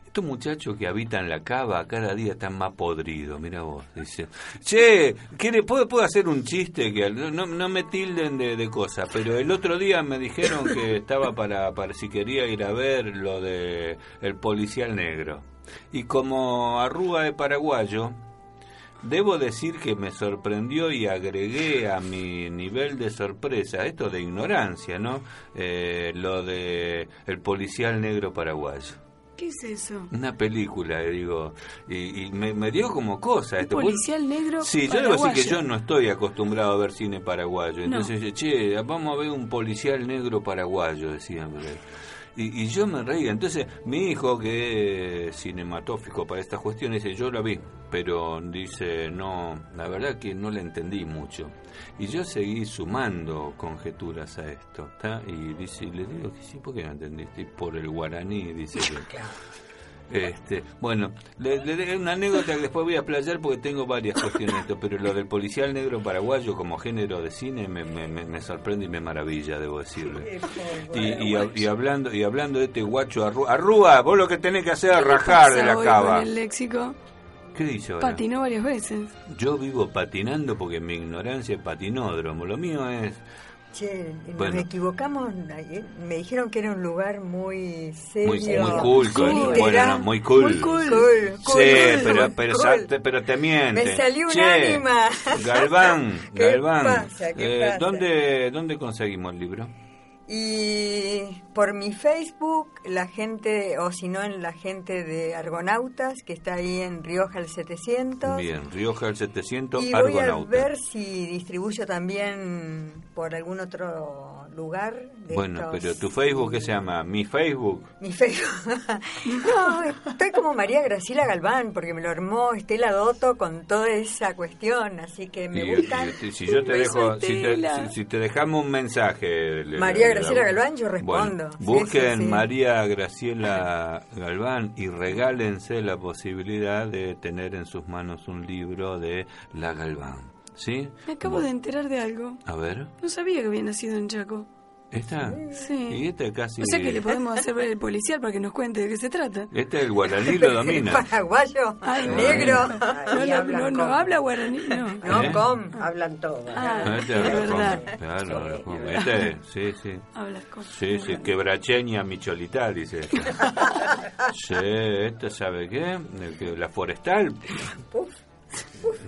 Estos muchachos que habitan la cava cada día están más podridos, mira vos, dice. Che, ¿quiere, ¿puedo, puedo hacer un chiste? que No, no me tilden de, de cosas, pero el otro día me dijeron que estaba para, para si quería ir a ver lo de el policial negro. Y como arruga de paraguayo, Debo decir que me sorprendió y agregué a mi nivel de sorpresa, esto de ignorancia, ¿no? Eh, lo de el policial negro paraguayo. ¿Qué es eso? Una película, eh, digo, y, y me, me dio como cosa esto. policial negro Sí, yo debo decir que paraguayo. yo no estoy acostumbrado a ver cine paraguayo. Entonces, che, vamos a ver un policial negro paraguayo, decían. Y, y yo me reía. Entonces, mi hijo, que es cinematófico para estas cuestiones, dice, yo la vi, pero dice, no, la verdad que no la entendí mucho. Y yo seguí sumando conjeturas a esto, ¿está? Y dice, y le digo que sí, ¿por qué no entendiste? Por el guaraní, dice que... Este, bueno, le, le de una anécdota que después voy a playar porque tengo varias cuestiones de esto, pero lo del policial negro paraguayo como género de cine me, me, sorprende y me maravilla, debo decirle. Y, y, y hablando y hablando de este guacho Arrúa, Arrúa, vos lo que tenés que hacer es rajar de la cava. El léxico ¿Qué dice ahora? patinó varias veces. Yo vivo patinando porque mi ignorancia es patinódromo. Lo mío es Che, nos Bueno. equivocamos. ayer. Me dijeron que era un lugar muy serio. muy, muy cool, Sí, bueno, no, muy cool. Muy cool. Sí, cool, pero, cool, pero, pero te miente. Me salió un Che, ánima. Galván, ¿Qué Galván. pasa? ¿Qué eh, pasa? ¿dónde, ¿Dónde conseguimos el libro? Y por mi Facebook, la gente, o si no, en la gente de Argonautas, que está ahí en Rioja el 700. Bien, Rioja el 700, Y voy a ver si distribuyo también por algún otro lugar. de Bueno, estos- pero tu Facebook, ¿qué se llama? ¿Mi Facebook? Mi Facebook. no, estoy como María Graciela Galván, porque me lo armó Estela Dotto con toda esa cuestión, así que me Y- gustan. y- y si yo te dejo, si te, Estela. si, si te dejamos un mensaje. le- María Graciela Galván, yo respondo. Bueno, Sí, busquen sí, sí. María Graciela Galván y regálense la posibilidad de tener en sus manos un libro de La Galván. ¿Sí? Me acabo de enterar de algo. A ver, No sabía que había nacido en Chaco. ¿esta? Sí. Y este casi... O sea que le podemos hacer ver el policial para que nos cuente de qué se trata. Este el guaraní lo domina. Paraguayo, Ay, negro. No, no, no, no habla guaraní, no. No, ¿Eh? com. Hablan todo. Ah, Este es verdad. Claro, este, sí, sí. Hablas con... Sí, sí, quebracheña micholita, dice. Sí, este sabe qué, la forestal.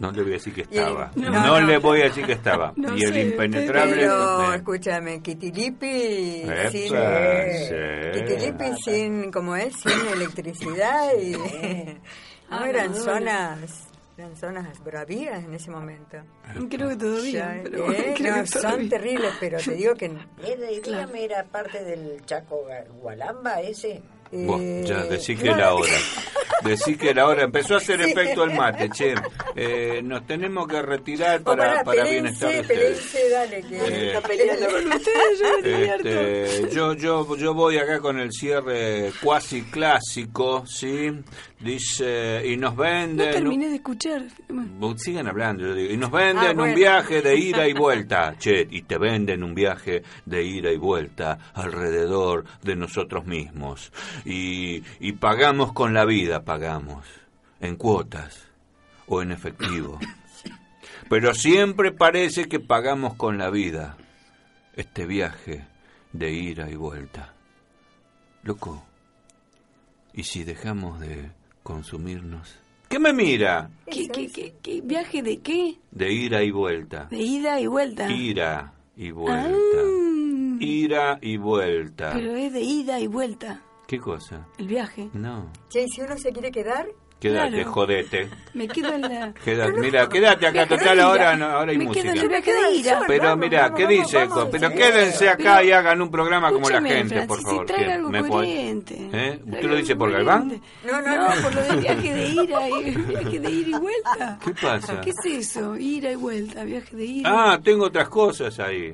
No le voy a decir que estaba. El- No, no, no. le voy a decir que estaba. No y el sé, impenetrable. Pero eh, escúchame, Kitilipi Epa, sin, sí. Kitilipi sin, como es, sin electricidad y no Ah, eran zonas, eran zonas bravías en ese momento. Creo que todavía. Ya, pero eh, creo no, que son todavía. terribles, pero te digo que Era, dígame, era parte del Chaco Gualamba ese. Vos, ya, eh, decí que no, la hora. Decí que la hora empezó a hacer efecto el mate, che. Eh, nos tenemos que retirar para, pará, para pelense, bienestar de ustedes. pelense, dale, que Eh, está peleando con ustedes, yo. Este, yo, yo, yo voy acá con el cierre cuasi clásico, ¿sí? Dice, y nos No venden... terminé de escuchar. Sigan hablando, yo digo. Y nos venden Ah, un viaje de ida y vuelta. Che, y te venden un viaje de ida y vuelta alrededor de nosotros mismos. Y, y pagamos con la vida, pagamos. En cuotas o en efectivo. Pero siempre parece que pagamos con la vida este viaje de ida y vuelta. Loco, ¿y si dejamos de consumirnos? ¿Qué me mira? ¿Qué, qué, qué, qué? viaje de qué? De ida y vuelta. De ida y vuelta. Ira y vuelta. Ah, Ira y vuelta. pero es de ida y vuelta. ¿Qué cosa? El viaje. No. Che, ¿y si uno se quiere quedar? Quédate, Claro. jodete. Me quedo en la. Quédate, mira, quédate acá, total, ahora, no, ahora hay Me música. quedo de ira. Pero mira, ¿qué dice? vamos, Pero sí. quédense acá y hagan un programa como la gente, por Francis, favor. traiga ¿Qué? algo ¿Me puede- coherente. ¿Eh? ¿Usted lo dice por Galván? No, no, No, por lo del viaje de ira y viaje de ida y vuelta. ¿Qué pasa? ¿Qué es eso? Ira y vuelta, viaje de ira. Ah, tengo otras cosas ahí.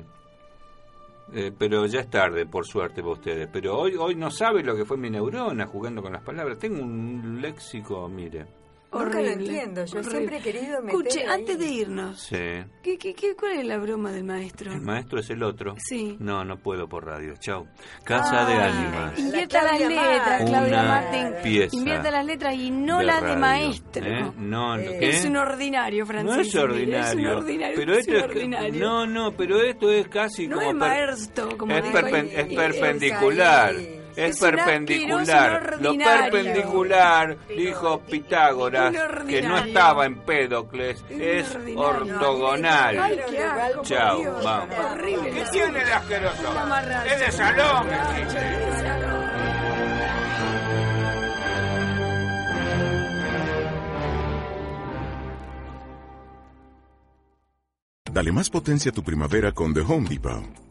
Eh, pero ya es tarde, por suerte para ustedes. Pero hoy hoy no sabe lo que fue mi neurona jugando con las palabras. Tengo un léxico, mire. Nunca lo Horrible, entiendo. Yo horrible. siempre he querido meter Escuche, ahí. antes de irnos, Sí. ¿qué, qué, qué, ¿cuál es la broma del maestro? ¿El maestro es el otro? Sí. No, no puedo por radio. Chau. Casa de ánimas. Invierta La las letras. Claudia Una Martín. pieza Invierta las letras y no de la de radio, maestro. ¿eh? No, no, ¿qué? Es un ordinario, Francis. No es ordinario. Es un ordinario. Pero es esto es, ordinario. no, no, pero esto es casi No como es per- maestro, como es, perpen- es perpendicular. Es, perpendicular. Lo perpendicular, dijo Pitágoras, que no estaba en Pédocles, es ortogonal. Chao, vamos. Horrible. ¿Qué tiene el asqueroso? Es de salón. Dale más potencia a tu primavera con The Home Depot.